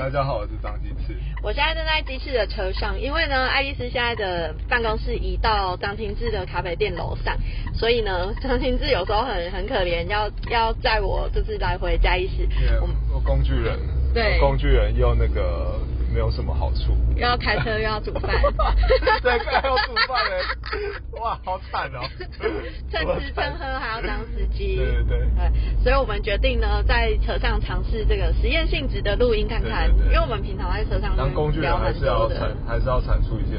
大家好，我是张鸡翅。我现在正在鸡翅的车上，因为呢，爱丽丝现在的办公室移到张清志的咖啡店楼上，所以呢，张清志有时候很很可怜，要要载我就是来回嘉义市。因为我工具人，对工具人又那个没有什么好处，又要开车又要煮饭，对，还要煮饭嘞，哇，好惨哦，趁吃趁喝还要当司机，对对对。对，所以我们决定呢，在车上尝试这个实验性质的录音看看，对对对。因为我们平常在车上当工具人还是要产，，还是要产出一些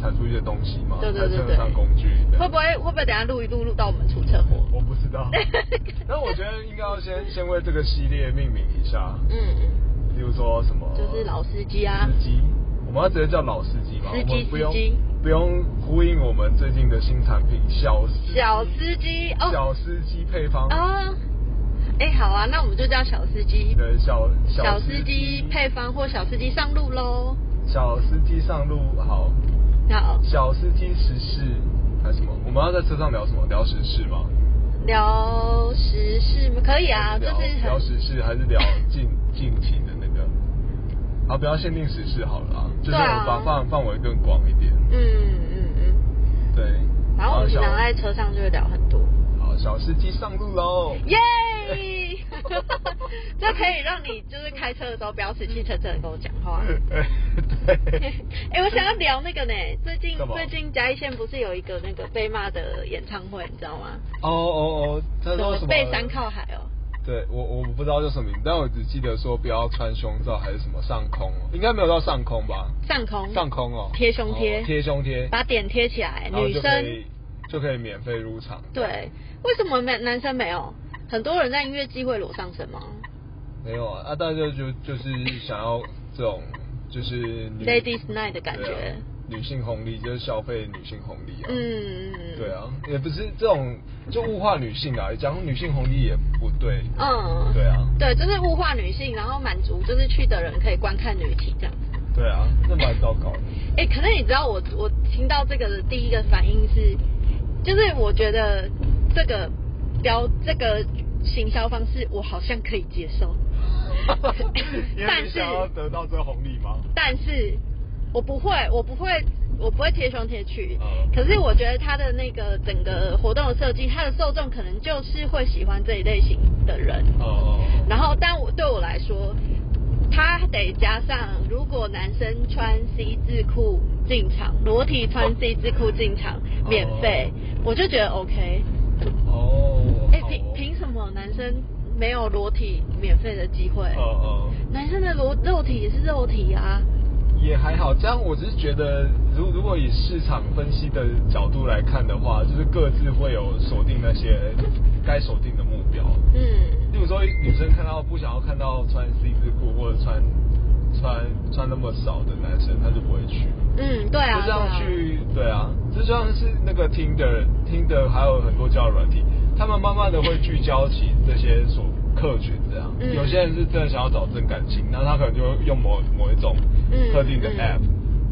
产出一些东西嘛，对对对上工具。会不会会不会等下录一录录到我们出车祸？我不知道，但我觉得应该要先先为这个系列命名一下，嗯嗯，例如说什么，就是老司机啊。司机，我们要直接叫老司机嘛，司机我们不用司机。不用呼应我们最近的新产品小小司机哦。小司机配方。啊，哎、好啊，那我们就叫小司机，对小小司机。配方或小司机上路喽。小司机上路好，好，小司机时事还是什么？我们要在车上聊什么？聊时事吗？聊时事吗？可以啊，就是聊时事还是聊近近期的那个？好，不要限定时事好了啊，就是把范范围更广一点。嗯嗯嗯，对。然后我们平常在车上就会聊很多，好，小司机上路喽！耶！这可以让你就是开车的时候不要死气沉沉的跟我讲话。对。哎、我想要聊那个呢，最近最近嘉义县不是有一个那个被骂的演唱会，你知道吗？哦哦哦，他说什么？背山靠海哦。对我我不知道叫什么名，但我只记得说不要穿胸罩还是什么上空，应该没有到上空吧？上空。上空哦，贴胸贴。哦贴胸贴，把点贴起来，女生。就可以免费入场。对，为什么没男生没有？很多人在音乐季会裸上身吗？没有啊，啊，大家就就是想要这种就是？Ladies Night 的感觉女性红利就是消费女性红利啊。嗯，对啊，也不是这种就物化女性啊，讲女性红利也不对。嗯，对啊，对，就是物化女性，然后满足就是去的人可以观看女体这样子。对啊，那蛮糟糕的。哎、可能你知道我我听到这个的第一个反应是，就是我觉得这个标这个行销方式我好像可以接受，但是想要得到这个红利吗？但是我不会，我不会，我不会贴胸贴去。嗯可是我觉得它的那个整个活动的设计，它的受众可能就是会喜欢这一类型的人。哦哦。然后，但我对我来说，他得加上，如果男生穿 C 字裤进场，裸体穿 C 字裤进场，免费，我就觉得 OK。哦。哎、好凭凭什么男生没有裸体免费的机会？哦哦。男生的裸肉体也是肉体啊。也还好，这样我只是觉得，如如果以市场分析的角度来看的话，就是各自会有锁定那些该锁定的目标。嗯。例如说，女生看到不想要看到穿 C 字裤或者穿穿穿那么少的男生，她就不会去。嗯，对啊，就这样去，对啊，这就像是那个听的听的，还有很多交友软体，他们慢慢的会聚焦起这些所客群这样。嗯有些人是真的想要找真感情，那他可能就会用某某一种嗯特定的嗯 app，、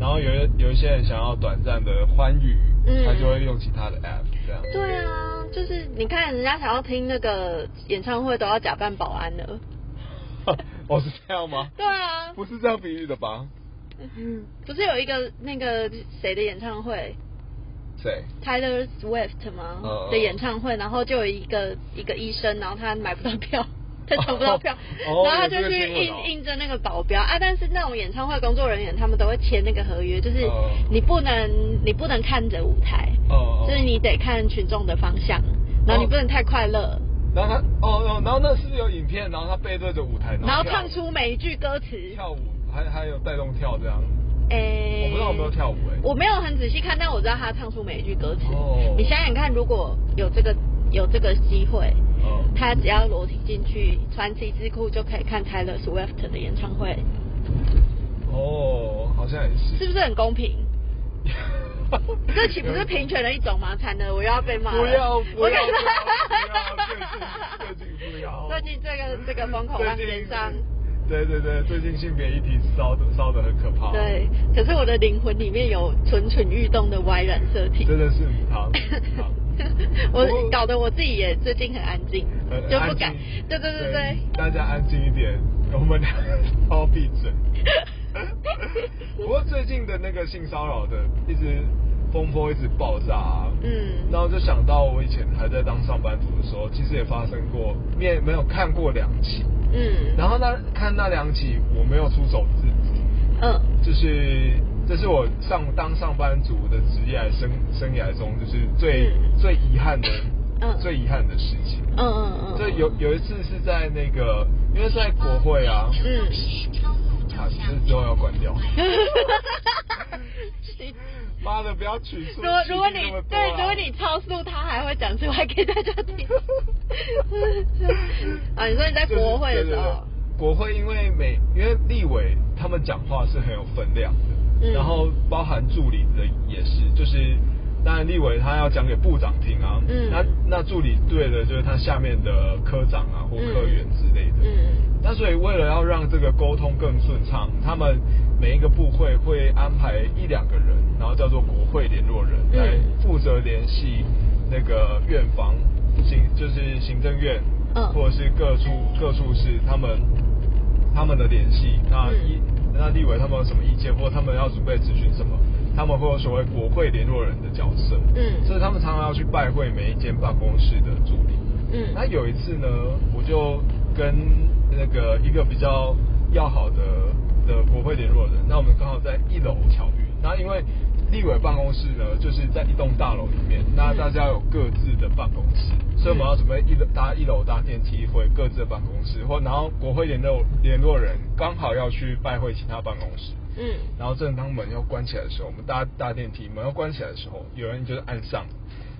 然后有一有一些人想要短暂的欢愉，嗯他就会用其他的 app 这样。对啊，就是你看人家想要听那个演唱会都要假扮保安的。哦，是这样吗？对啊，不是这样比喻的吧？嗯，不是有一个那个谁的演唱会谁？，Tyler Swift 吗？的演唱会，然后就有一个一个医生，然后他买不到票。他抢不到票，哦然后他就去应应征那个保镖啊。但是那种演唱会工作人员，他们都会签那个合约，就是哦你不能你不能看着舞台，就是你得看群众的方向，然后你不能太快乐，然后他哦哦，然后那是不是有影片？然后他背对着舞台，然后跳唱出每一句歌词。跳舞，还还有带动跳这样。诶、我不知道有没有跳舞诶我没有很仔细看，但我知道他唱出每一句歌词。哦你想想看，如果有这个有这个机会，嗯他只要裸体进去穿 C 字裤就可以看 Taylor Swift 的演唱会，哦，好像也是。是不是很公平？这岂不是平权的一种吗？惨了，我又要被骂了。不要不要最近最近不要最近这个这个风口浪尖上，对对对，最近性别议题烧的烧的很可怕。对，可是我的灵魂里面有蠢蠢欲动的 Y 染色体。真的是 好。好我搞得我自己也最近很安静，就不敢。对对对对，大家安静一点，我们俩超 闭嘴。不过最近的那个性骚扰的一直风波一直爆炸、啊，嗯然后就想到我以前还在当上班族的时候，其实也发生过，面没有看过两起，嗯，然后那看那两起我没有出手制止，嗯就是这是我上当上班族的职业生生涯中，就是最、嗯最遗憾的，嗯最遗憾的事情。嗯嗯嗯，这有有一次是在那个，因为在国会啊，嗯。啊，这之后要关掉。妈的，不要取出。如果如果你对，啊如果你超速，他还会讲出来给大家听。啊，你说你在国会的时候，对对对国会因为每因为立委他们讲话是很有分量的，嗯。然后包含助理的也是，就是当然立委他要讲给部长听啊，嗯。那那助理对的就是他下面的科长啊或科员之类的，嗯。那所以为了要让这个沟通更顺畅，他们每一个部会会安排一两个人，然后叫做国会联络人，嗯。来负责联系那个院方行，就是行政院，嗯。或者是各处各处室他们他们的联系。那嗯。一那立委他们有什么意见，或他们要准备咨询什么，他们会有所谓国会联络人的角色。嗯所以他们常常要去拜会每一间办公室的助理。嗯那有一次呢，我就跟那个一个比较要好的的国会联络人，那我们刚好在一楼巧遇。那因为立委办公室呢，就是在一栋大楼里面，那大家有各自的办公室，所以我们要准备一楼搭一楼搭电梯回各自的办公室，或然后国会联络联络人刚好要去拜会其他办公室。嗯然后正当门要关起来的时候，我们搭搭电梯，门要关起来的时候，有人就是按上，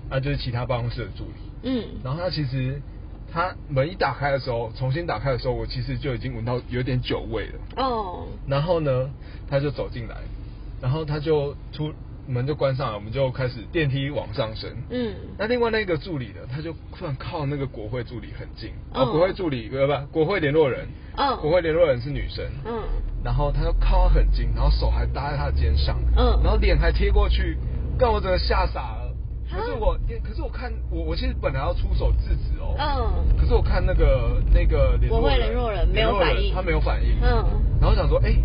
那就是其他办公室的助理。嗯然后他其实他门一打开的时候，重新打开的时候，我其实就已经闻到有点酒味了。哦然后呢，他就走进来，然后他就出门就关上了，我们就开始电梯往上升。嗯。那另外那个助理呢，他就突然靠那个国会助理很近，嗯。啊，国会助理呃不，国会联络人，嗯。国会联络人是女生，嗯。然后他就靠他很近，然后手还搭在他的肩上，嗯。然后脸还贴过去，让我真的吓傻了。啊可是我，可是我看我我其实本来要出手制止哦，嗯。可是我看那个那个联络国会联络人没有反应。他没有反应，嗯。然后想说，哎、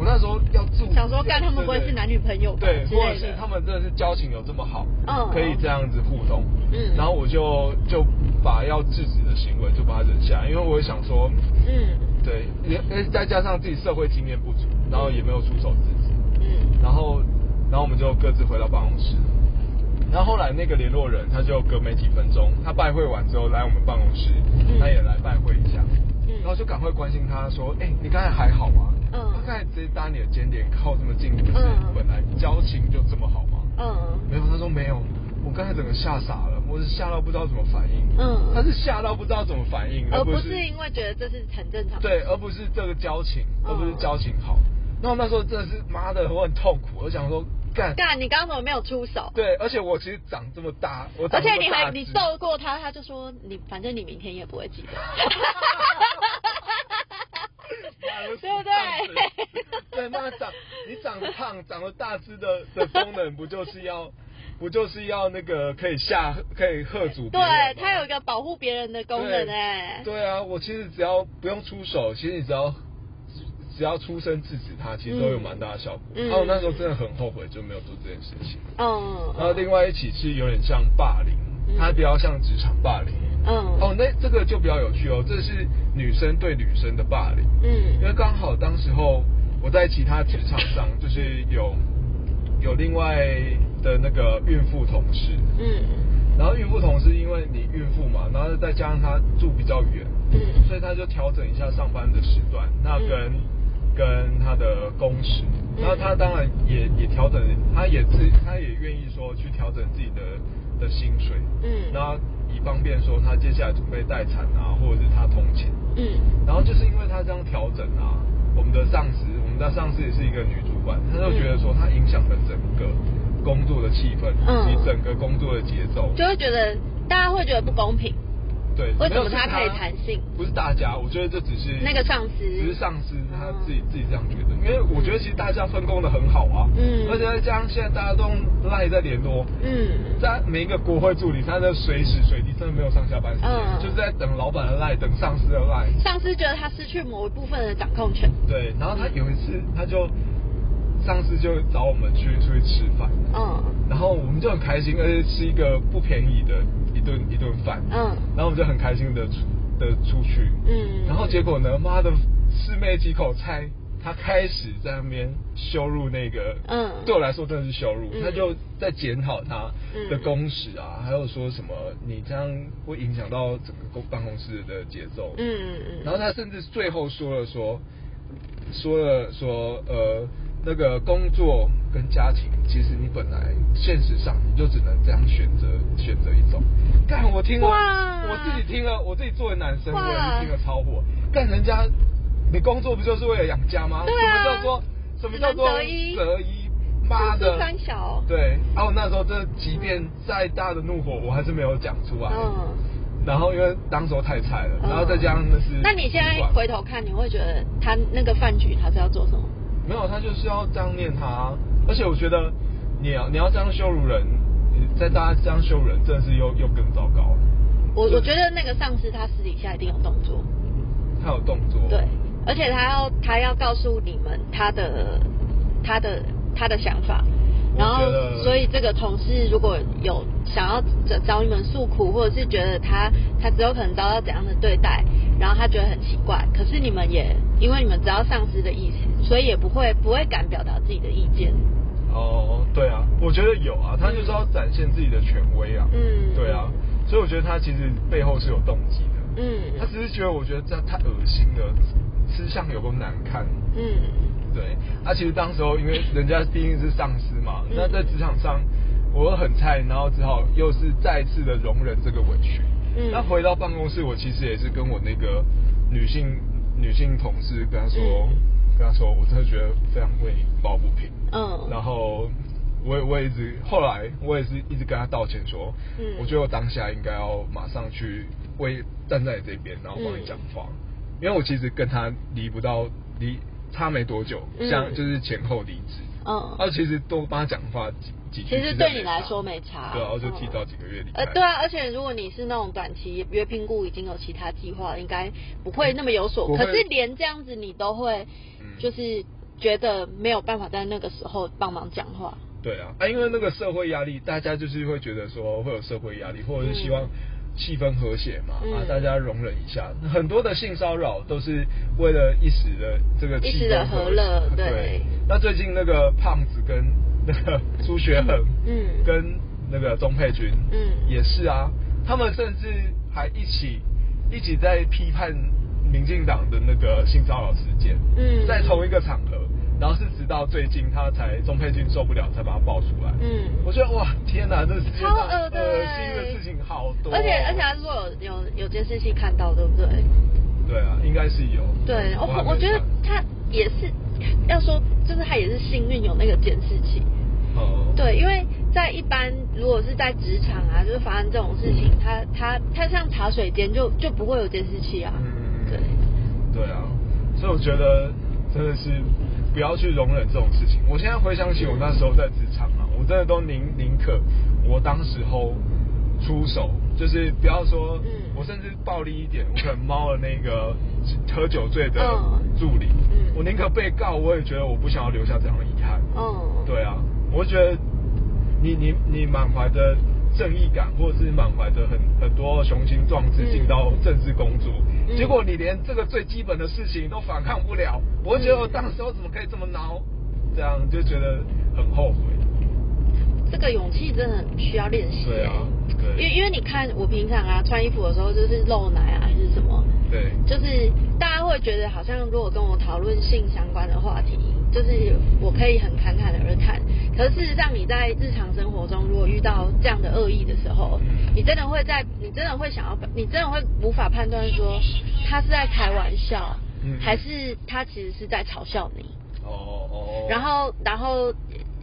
我那时候要住想说干他们不会是男女朋友吧对，或者是他们真的是交情有这么好，嗯可以这样子互动，嗯然后我就就把要制止的行为就把它忍下来，因为我也想说，嗯对，也也再加上自己社会经验不足，然后也没有出手制止，嗯然后然后我们就各自回到办公室。然后后来那个联络人他就隔没几分钟，他拜会完之后来我们办公室，嗯他也来拜会一下，嗯然后就赶快关心他说，哎、你刚才还好吗？嗯。他刚才直接搭你的肩点靠这么近，不是嗯。本来交情就这么好吗？嗯。没有，他说没有，我刚才整个吓傻了，我是吓到不知道怎么反应，嗯。他是吓到不知道怎么反应，而不是因为觉得这是很正常对，而不是这个交情，嗯。而不是交情好。那我那时候真的是妈的，我很痛苦，我想说干。干，你刚刚怎么没有出手？对，而且我其实长这么大，我长而且你还你揍过他，他就说你反正你明天也不会记得，对不对？对，那长你长得胖、长得大只的的功能，不就是要不就是要那个可以吓可以喝阻别？对它有一个保护别人的功能哎。对啊，我其实只要不用出手，其实你只要只要出声制止他，其实都有蛮大的效果。嗯然后我那时候真的很后悔，就没有做这件事情。嗯。然后另外一起是有点像霸凌，嗯它比较像职场霸凌。嗯。哦，那这个就比较有趣哦，这是女生对女生的霸凌。嗯因为嗯。刚好当时候我在其他职场上，就是有有另外的那个孕妇同事，嗯。然后孕妇同事因为你孕妇嘛，然后再加上她住比较远，嗯所以她就调整一下上班的时段，那跟、嗯跟她的工时，嗯然后她当然也也调整，她也自她也愿意说去调整自己的的薪水，嗯然后以方便说他接下来准备待产啊，或者是他通勤，嗯。然后就是因为他这样调整啊，我们的上司，我们的上司也是一个女主管，她就觉得说她影响了整个工作的气氛，嗯以及整个工作的节奏，就会觉得大家会觉得不公平。对，为什么他可以弹性？不是大家，我觉得这只是那个上司只是上司他哦。自己、自己这样觉得，因为我觉得其实大家分工的很好啊，嗯。而且再加上现在大家都赖在联络，嗯。在每一个国会助理，他在随时随地真的没有上下班时间，嗯就是在等老板的赖，等上司的赖。上司觉得他失去某一部分的掌控权。对，然后他有一次，他就上次就找我们去出去吃饭，嗯。然后我们就很开心，而且吃一个不便宜的一顿一顿饭，嗯。然后我们就很开心的出的出去，嗯。然后结果呢，妈的，师妹几口菜，她开始在那边羞辱那个，嗯。对我来说真的是羞辱，嗯。他就在检讨她的嗯工时啊，还有说什么你这样会影响到整个公办公室的节奏，嗯嗯。然后她甚至最后说了说，说了说呃那个工作跟家庭，其实你本来现实上你就只能这样选择选择一种。干我听了，我自己听了，我自己作为男生，我也是听了超火。干人家，你工作不就是为了养家吗？对啊什么叫做什么叫做择一择一？妈的三小，对，然后那时候这，即便再大的怒火，我还是没有讲出来。嗯。然后因为当时候太菜了，嗯然后再加上那是那你现在回头看，你会觉得他那个饭局他是要做什么？没有，他就是要这样念他，而且我觉得你要你要这样羞辱人，你在大家这样羞辱人，真的是又又更糟糕了。我我觉得那个上司他私底下一定有动作，他有动作，对，而且他要他要告诉你们他的他的他的想法，然后所以这个同事如果有想要找找你们诉苦，或者是觉得他他只有可能遭到怎样的对待，然后他觉得很奇怪，可是你们也因为你们知道上司的意思，所以也不会不会敢表达自己的意见。哦，对啊，我觉得有啊，他就是要展现自己的权威啊，嗯。对啊，所以我觉得他其实背后是有动机的，嗯。他只是觉得我觉得这样太恶心了，吃相有够难看，嗯。对，啊，其实当时候因为人家毕竟是上司嘛，嗯。那在职场上我很菜，然后只好又是再次的容忍这个委屈。嗯。那回到办公室，我其实也是跟我那个女性女性同事跟他说，嗯。跟他说，我真的觉得非常为你抱不平。嗯。然后我也我也一直后来我也是一直跟他道歉说，嗯。我觉得我当下应该要马上去为站在你这边，然后帮你讲话，因为我其实跟他离不到离差没多久，嗯。像就是前后离职。嗯啊，其实多帮他讲话几几句，其实对你来说没差对啊，然后就提嗯早几个月离开。呃，对啊，而且如果你是那种短期约评估已经有其他计划，应该不会那么有所。可是连这样子你都会嗯，就是觉得没有办法在那个时候帮忙讲话。对啊，啊，因为那个社会压力，大家就是会觉得说会有社会压力，或者是希望气氛和谐嘛，嗯。啊，大家容忍一下。很多的性骚扰都是为了一时的这个气氛和和乐对。对。那最近那个胖子跟那个朱学恒，嗯。跟那个钟佩君，嗯。也是啊，他们甚至还一起一起在批判民进党的那个性骚扰事件，嗯。在同一个场合，然后是直到最近他才钟佩君受不了才把他爆出来，嗯。我觉得哇，天哪，这世界上超恶的恶欸心的事情好多哦、而且而且他如果有有有监视器看到，对不对？对啊，应该是有，对，我我觉得他也是要说，就是他也是幸运有那个监视器。哦，对，因为在一般如果是在职场啊，就是发生这种事情，他他他像茶水间就就不会有监视器啊。嗯。对，对啊，所以我觉得真的是不要去容忍这种事情。我现在回想起我那时候在职场啊，我真的都宁宁可我当时候出手，就是不要说，嗯我甚至暴力一点，我可能猫了那个喝酒醉的嗯助理，嗯我宁可被告，我也觉得我不想要留下这样的遗憾。嗯，对啊，我觉得你你你满怀的正义感，或者是满怀着很很多雄心壮志嗯进到政治工作，嗯结果你连这个最基本的事情都反抗不了，我觉得我当时候怎么可以这么孬？这样就觉得很后悔。这个勇气真的很需要练习。对啊对因为因为你看我平常啊穿衣服的时候就是露奶啊还是什么，对，就是大家会觉得好像如果跟我讨论性相关的话题，就是我可以很侃侃而谈。可是事实上你在日常生活中，如果遇到这样的恶意的时候，你真的会在，你真的会想要，你真的会无法判断说他是在开玩笑，嗯还是他其实是在嘲笑你。哦哦。然后，然后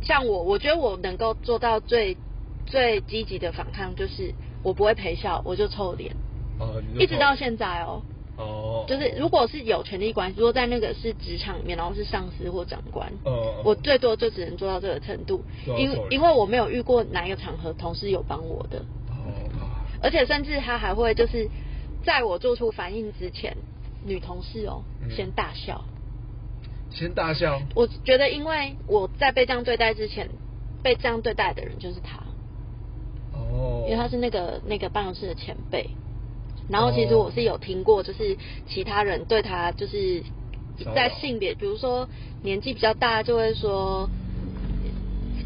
像我，我觉得我能够做到最最积极的反抗，就是我不会陪笑，我就臭脸，哦，一直到现在哦。哦，就是如果是有权利关系，如果在那个是职场里面，然后是上司或长官，哦我最多就只能做到这个程度，因因为我没有遇过哪一个场合同事有帮我的，哦啊而且甚至他还会就是在我做出反应之前，女同事哦嗯。先大笑。先大笑，我觉得，因为我在被这样对待之前，被这样对待的人就是他，哦，因为他是那个那个办公室的前辈。然后其实我是有听过，就是其他人对他就是在性别，比如说年纪比较大，就会说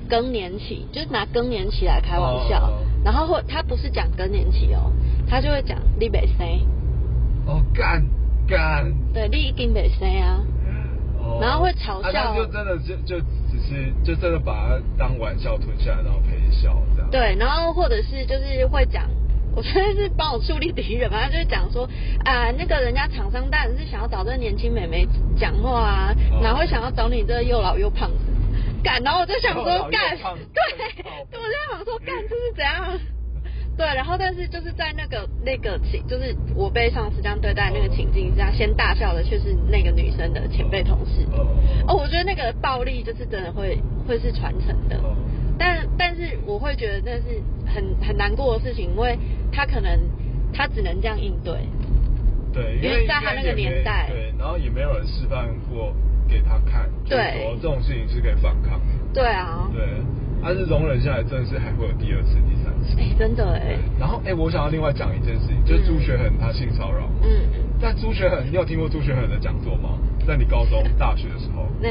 更年期，就是拿更年期来开玩笑。哦然后或他不是讲更年期哦，他就会讲你北生，哦干干，对，你已经北生啊。哦然后会嘲笑啊他就真的就就只是就真的把它当玩笑吞下来，然后陪笑这样。对，然后或者是就是会讲，我觉得是帮我树立敌人嘛，他就是讲说啊，那个人家厂商当然是想要找这年轻美眉讲话啊，哦哪会想要找你这又老又胖子？干，然后我就想说干，对，靠我就想说干这是怎样？对，然后但是就是在那个那个情，就是我被上司这样对待那个情境之下，先大笑的却是那个女生的前辈同事。哦哦，我觉得那个暴力就是真的会会是传承的。哦但但是我会觉得那是很很难过的事情，因为他可能他只能这样应对。对，因为为在他那个年代对，然后也没有人示范过给他看，就是对说这种事情是可以反抗的。对啊，对，他是容忍下来，真的是还会有第二次、第三次。哎、真的哎，，然后哎、我想要另外讲一件事情，就是朱学恒他性骚扰。嗯，但朱学恒，你有听过朱学恒的讲座吗？在你高中、大学的时候，那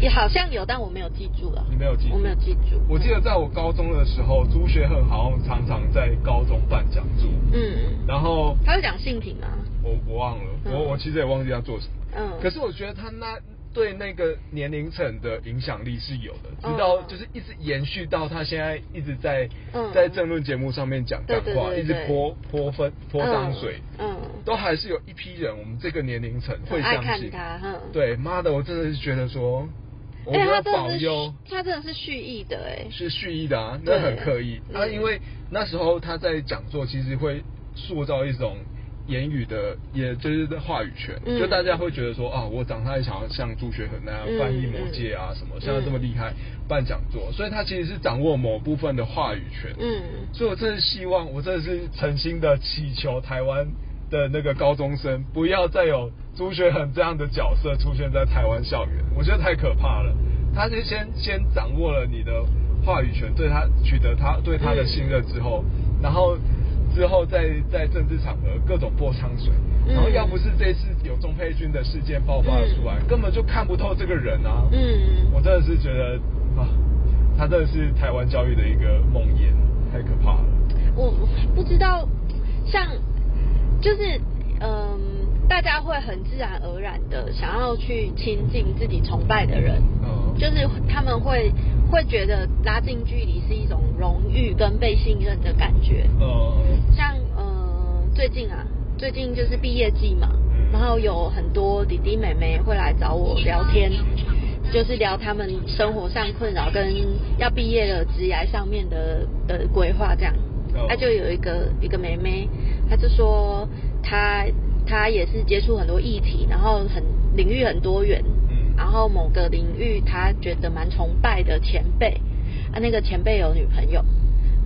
也好像有，但我没有记住了。你没有记住我没有记住。我记得在我高中的时候，朱学恒好像常常在高中办讲座，嗯，然后他会讲性平啊？我我忘了，嗯我我其实也忘记他做什么。嗯可是我觉得他那对那个年龄层的影响力是有的，直到嗯就是一直延续到他现在一直在嗯在政论节目上面讲干对话，一直泼泼分泼脏水，嗯，都还是有一批人，我们这个年龄层会相信。他，哼。对，妈的，我真的是觉得说，我哎、觉得他真的是保佑他真的是蓄意的哎。是蓄意的啊，那很刻意。啊，嗯因为那时候他在讲座，其实会塑造一种言语的，也就是话语权，嗯就大家会觉得说啊，我长大也想要像朱学恒那样嗯翻译魔戒啊什么，嗯像他这么厉害办讲座，所以他其实是掌握某部分的话语权。嗯，所以我真的希望，我真的是诚心的祈求台湾的那个高中生不要再有朱学恒这样的角色出现在台湾校园，我觉得太可怕了。他是先先掌握了你的话语权，对他取得他对他的信任之后，然后之后在在政治场合各种泼脏水，嗯然后要不是这次有钟佩君的事件爆发了出来，根本就看不透这个人啊。嗯我真的是觉得啊，他真的是台湾教育的一个梦魇，太可怕了。我不知道，像就是嗯，大家会很自然而然的想要去亲近自己崇拜的人，嗯，就是他们会会觉得拉近距离是一种荣誉跟被信任的感觉。呃，像呃最近啊，最近就是毕业季嘛，嗯。然后有很多弟弟妹妹会来找我聊天，就是聊他们生活上困扰跟要毕业了职涯上面的的规划这样。哦。他就有一个一个妹妹，她就说她她也是接触很多议题，然后很领域很多元，嗯。然后某个领域他觉得蛮崇拜的前辈，啊那个前辈有女朋友，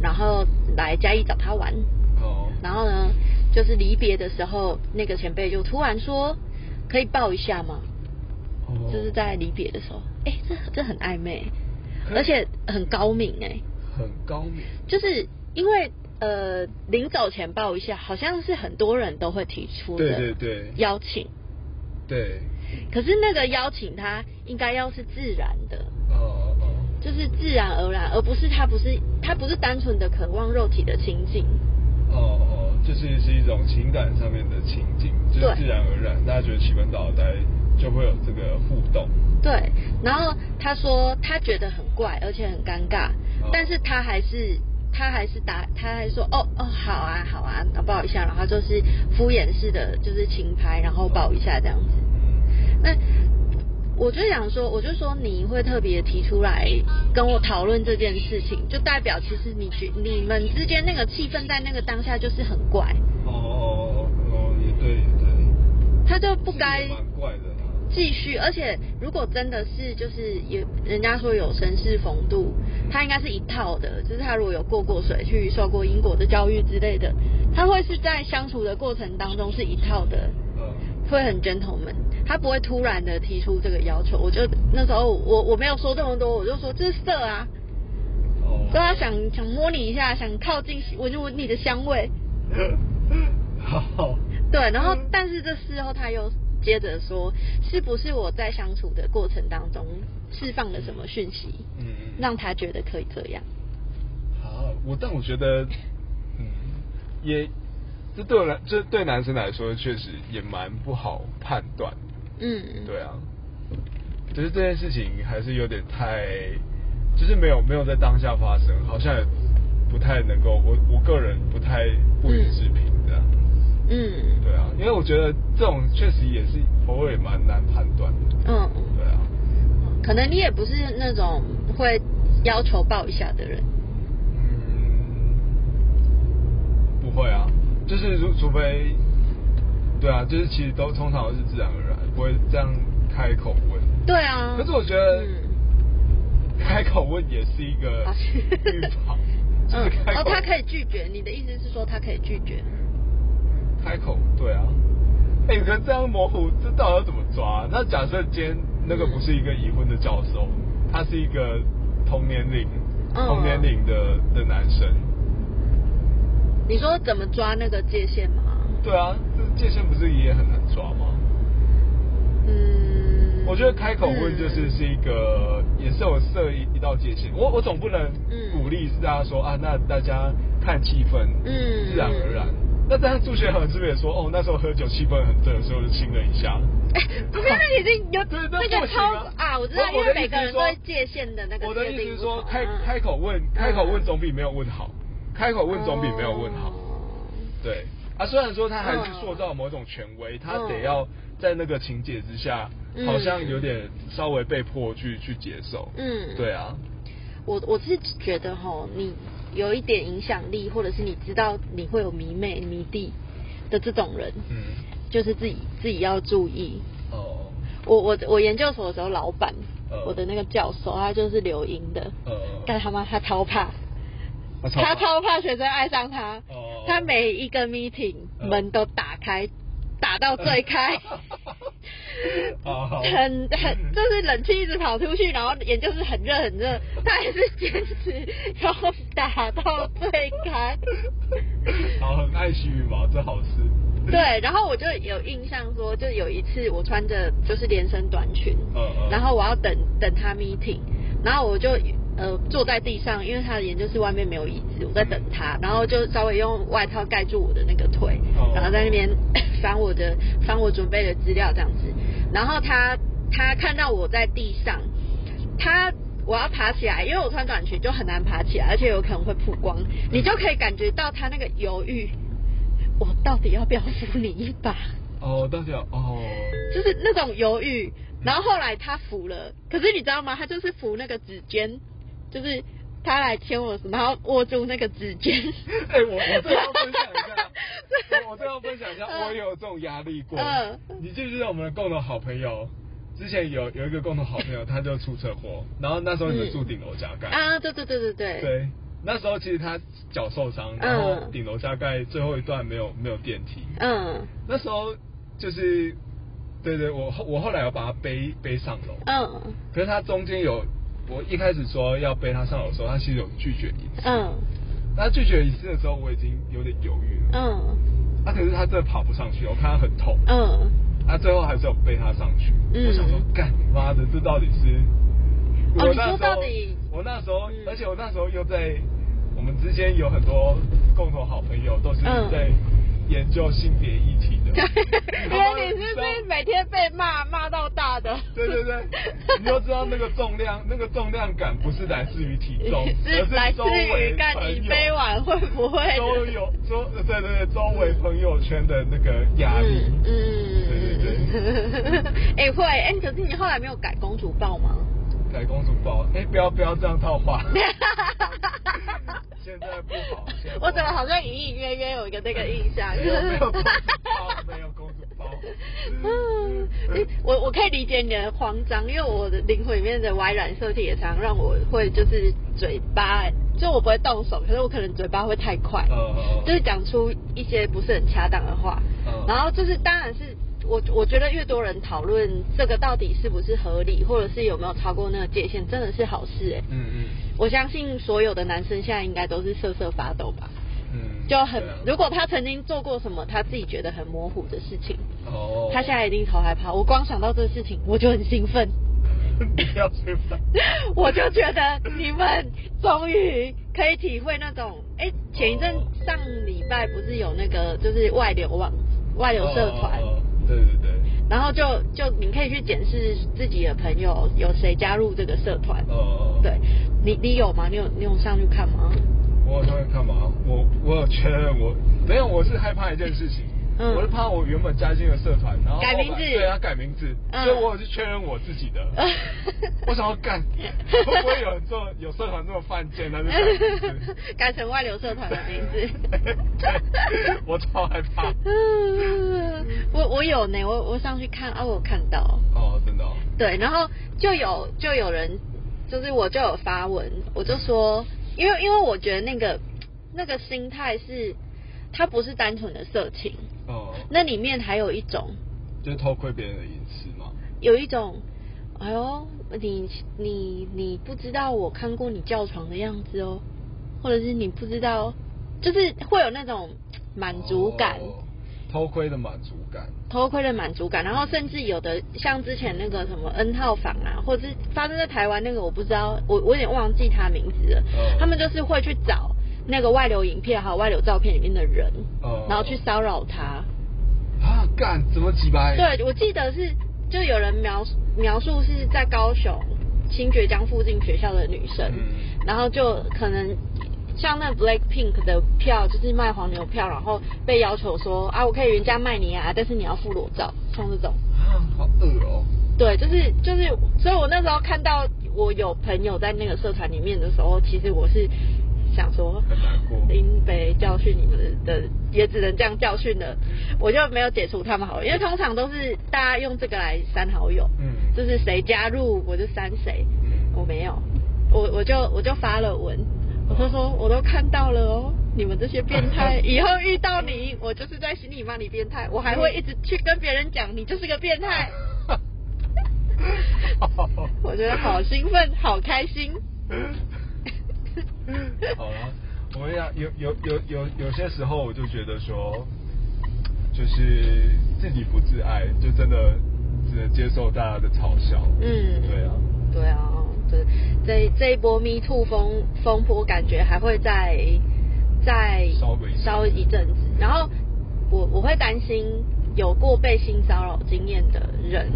然后来嘉义找他玩，哦，然后呢，就是离别的时候，那个前辈就突然说：“可以抱一下吗？”哦。就是在离别的时候，哎、这这很暧昧，而且很高明哎、很高明，就是因为呃临走前抱一下，好像是很多人都会提出的对对对。邀请，对，可是那个邀请它应该要是自然的，哦哦。就是自然而然，而不是他不是他不是单纯的渴望肉体的亲近。哦哦，就是是一种情感上面的情境，就是自然而然，大家觉得气氛到呆，就会有这个互动。对，然后他说他觉得很怪，而且很尴尬，哦。但是他还是他还是答，他还说哦哦好啊好啊，然后抱一下，然后他就是敷衍式的，就是轻拍，然后抱一下这样子。嗯那我就想说，我就说你会特别提出来跟我讨论这件事情，就代表其实你觉你们之间那个气氛在那个当下就是很怪。哦哦哦，对对，他就不该是也蛮怪的。继续，而且如果真的是就是有人家说有绅士风度，他应该是一套的，就是他如果有过过水，去受过英国的教育之类的，他会是在相处的过程当中是一套的，嗯，会很 gentleman，他不会突然的提出这个要求。我就那时候我我没有说这么多，我就说这是色啊，哦，说他想想摸你一下，想靠近闻闻你的香味，好，对，然后嗯但是这事后他又接着说，是不是我在相处的过程当中释放了什么讯息，嗯嗯，让他觉得可以这样？好，我但我觉得，嗯，也，这对我来，这对男生来说确实也蛮不好判断。嗯，对啊，就是这件事情还是有点太，就是没有没有在当下发生，好像也不太能够，我我个人不太不予置评。嗯，对啊，因为我觉得这种确实也是偶尔也蛮难判断的。嗯，对啊，可能你也不是那种会要求抱一下的人。嗯，不会啊，就是除除非，对啊，就是其实都通常都是自然而然，不会这样开口问。对啊。可是我觉得嗯开口问也是一个啊预防，就嗯是开，口。哦，他可以拒绝。你的意思是说他可以拒绝？开口，对啊。哎、可是这样模糊，这到底要怎么抓？那假设今天那个不是一个已婚的教授，他是一个同年龄、嗯同年龄的的男生，你说怎么抓那个界限吗？对啊，这界限不是也很难抓吗？嗯，我觉得开口问就是嗯是一个，也是有设一一道界限。我我总不能嗯鼓励是大家说啊，那大家看气氛，嗯自然而然。那但是朱学恒是不是也说，哦，那时候喝酒气氛很正，所以我就亲了一下？哎，不是，那已经有对那那个超啊啊，我知道，因为每个人对界限的那个我的意思是说，开嗯开口问，开口问总比没有问好，开口问总比没有问好。哦。对啊，虽然说他还是塑造某种权威，他得要在那个情节之下，嗯好像有点稍微被迫去去接受。嗯。对啊，我我是觉得哈，你有一点影响力，或者是你知道你会有迷妹迷弟的这种人，嗯，就是自己自己要注意。哦，我我我研究所的时候，老板、呃我的那个教授，他就是留英的，呃，但他妈他超怕，他超怕。学生爱上他，哦。他每一个 meeting 嗯门都打开，打到最开。很很就是冷气一直跑出去，然后研究室很热很热，他还是坚持要打到最开。好，很爱惜羽毛，这好事。对，然后我就有印象说，就有一次我穿着就是连身短裙，嗯嗯。然后我要等等他 meeting，然后我就呃坐在地上，因为他的研究室外面没有椅子，我在等他，然后就稍微用外套盖住我的那个腿，哦。然后在那边 翻我的翻我准备的资料这样子，然后他他看到我在地上，他。我要爬起来，因为我穿短裙就很难爬起来，而且有可能会曝光，你就可以感觉到他那个犹豫，我到底要不要扶你一把？哦，到底要哦，就是那种犹豫。然后后来他扶了，可是你知道吗？他就是扶那个指尖，就是他来牵我然后握住那个指尖。哎、我我这要 我我这要分享一下，嗯我也有这种压力过。嗯你记不记得我们的共同好朋友？之前有有一个共同好朋友，他就出车祸，然后那时候你们住顶楼加盖。啊，对对对对对。对，那时候其实他脚受伤，然后顶楼加盖最后一段没有没有电梯。嗯那时候就是，对对，我后我后来有把他背背上楼，嗯可是他中间有，我一开始说要背他上楼的时候，他其实有拒绝一次。嗯他拒绝一次的时候，我已经有点犹豫了。嗯啊，可是他真的爬不上去，我看他很痛。嗯他最后还是有背他上去。嗯我想说，干你妈的，这到底是？我那我那时候嗯，而且我那时候又在，我们之间有很多共同好朋友，都是嗯在研究性别议题的。因为你是不是每天被骂骂到大的？对对对，你就知道那个重量，那个重量感不是来自于体重，而是来自于干你朋友背完会不会的周有周对对对周围朋友圈的那个压力。嗯嗯对对对。哎、会哎、可是你后来没有改公主抱吗？改公主抱，哎、不要不要这样套话。现在不好，我怎么好像隐隐约约有一个那个印象？没有没有公主抱，没有公嗯，诶我我可以理解你的慌张，因为我的灵魂里面的 Y 染色体也常让我会就是嘴巴，就我不会动手，可是我可能嘴巴会太快，呃就是讲出一些不是很恰当的话，嗯。然后就是当然是我我觉得越多人讨论这个到底是不是合理，或者是有没有超过那个界限，真的是好事哎、嗯嗯我相信所有的男生现在应该都是瑟瑟发抖吧。嗯，就很啊，如果他曾经做过什么他自己觉得很模糊的事情，哦，他现在一定超害怕。我光想到这个事情，我就很兴奋，你要兴奋。我就觉得你们终于可以体会那种，哎、前一阵哦上礼拜不是有那个就是外流网外流社团，对对对，然后就就你可以去检视自己的朋友有谁加入这个社团，哦，对。你你有吗？你有你有上去看吗？我有上去看吗，我我有确认我，没有，我是害怕一件事情，嗯我是怕我原本加进了社团，然后改名字对，要改名字，嗯所以我有去确认我自己的。我想要干，会不会有人做有社团这么犯贱，但是改？改成外流社团的名字 我超害怕。嗯我我有呢，我我上去看啊，我有看到，哦，真的、哦。对，然后就有就有人，就是我就有发文，我就说，因为因为我觉得那个那个心态是，它不是单纯的色情，哦，那里面还有一种就是偷窥别人的隐私嘛。有一种，哎呦，你你你不知道我看过你叫床的样子哦，或者是你不知道，就是会有那种满足感。哦偷窥的满足感。偷窥的满足感，然后甚至有的像之前那个什么 N 号房啊，或者是发生在台湾那个，我不知道，我我有点忘记他名字了。哦他们就是会去找那个外流影片还有外流照片里面的人，哦然后去骚扰他。啊，干怎么几百？对，我记得是就有人描描述是在高雄新爵江附近学校的女生，嗯然后就可能像那 Black Pink 的票，就是卖黄牛票，然后被要求说啊，我可以原价卖你啊，但是你要附裸照，像这种。啊，好恶哦。对，就是就是，所以我那时候看到我有朋友在那个社团里面的时候，其实我是想说，很难过。林北教训你们的，也只能这样教训了，我就没有解除他们好友，因为通常都是大家用这个来删好友，嗯。就是谁加入我就删谁，嗯。我没有，我我就我就发了文，我就说我都看到了哦，你们这些变态，以后遇到你，我就是在心里骂你变态，我还会一直去跟别人讲你就是个变态。我觉得好兴奋，好开心。好了，我跟你讲，有有有有有些时候，我就觉得说，就是自己不自爱，就真的只能接受大家的嘲笑。嗯，对啊，对啊，对，这这一波 Me Too 风风波，感觉还会再再烧个一阵子烧一阵子。然后我我会担心有过被性骚扰经验的人，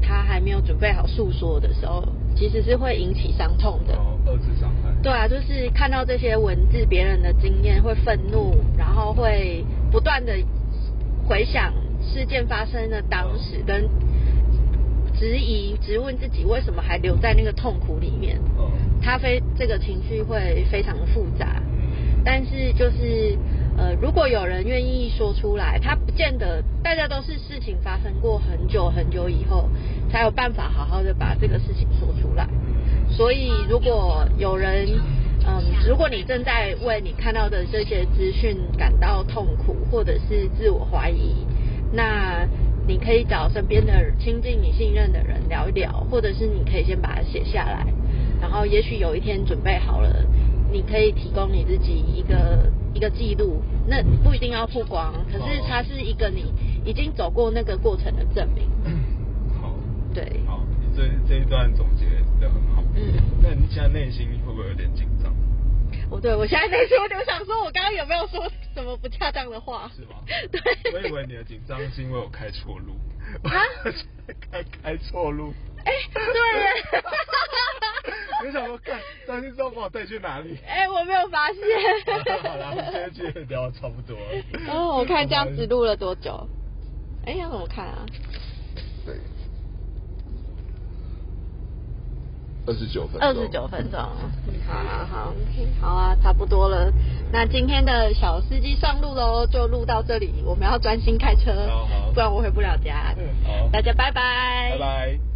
他还没有准备好诉说的时候，其实是会引起伤痛的哦。二次伤害。对啊，就是看到这些文字，别人的经验会愤怒，然后会不断的回想事件发生的当时，跟质疑、质问自己为什么还留在那个痛苦里面。嗯他非这个情绪会非常的复杂，嗯但是就是呃，如果有人愿意说出来，他不见得大家都是事情发生过很久很久以后，才有办法好好的把这个事情说出来。所以，如果有人，嗯，如果你正在为你看到的这些资讯感到痛苦，或者是自我怀疑，那你可以找身边的亲近你信任的人聊一聊，或者是你可以先把它写下来，然后也许有一天准备好了，你可以提供你自己一个一个记录，那不一定要曝光，可是它是一个你已经走过那个过程的证明。好，对，好，这这一段总结的很好。嗯那你现在内心会不会有点紧张？我对我现在内心我就想说，我刚刚有没有说什么不恰当的话？是吗？对。我以为你的紧张是因为我开错路。啊开 开错路。哎对耶 我想说，看张信昭把我带去哪里？哎、我没有发现。好了，我们今天聊得差不多了。哦，我看这样子录了多久？哎、要怎么看啊？对。二十九分钟。二十九分钟，好好好，好啊，差不多了。那今天的小司机上路喽，就录到这里，我们要专心开车，好好不然我回不了家。嗯好大家拜拜，拜拜。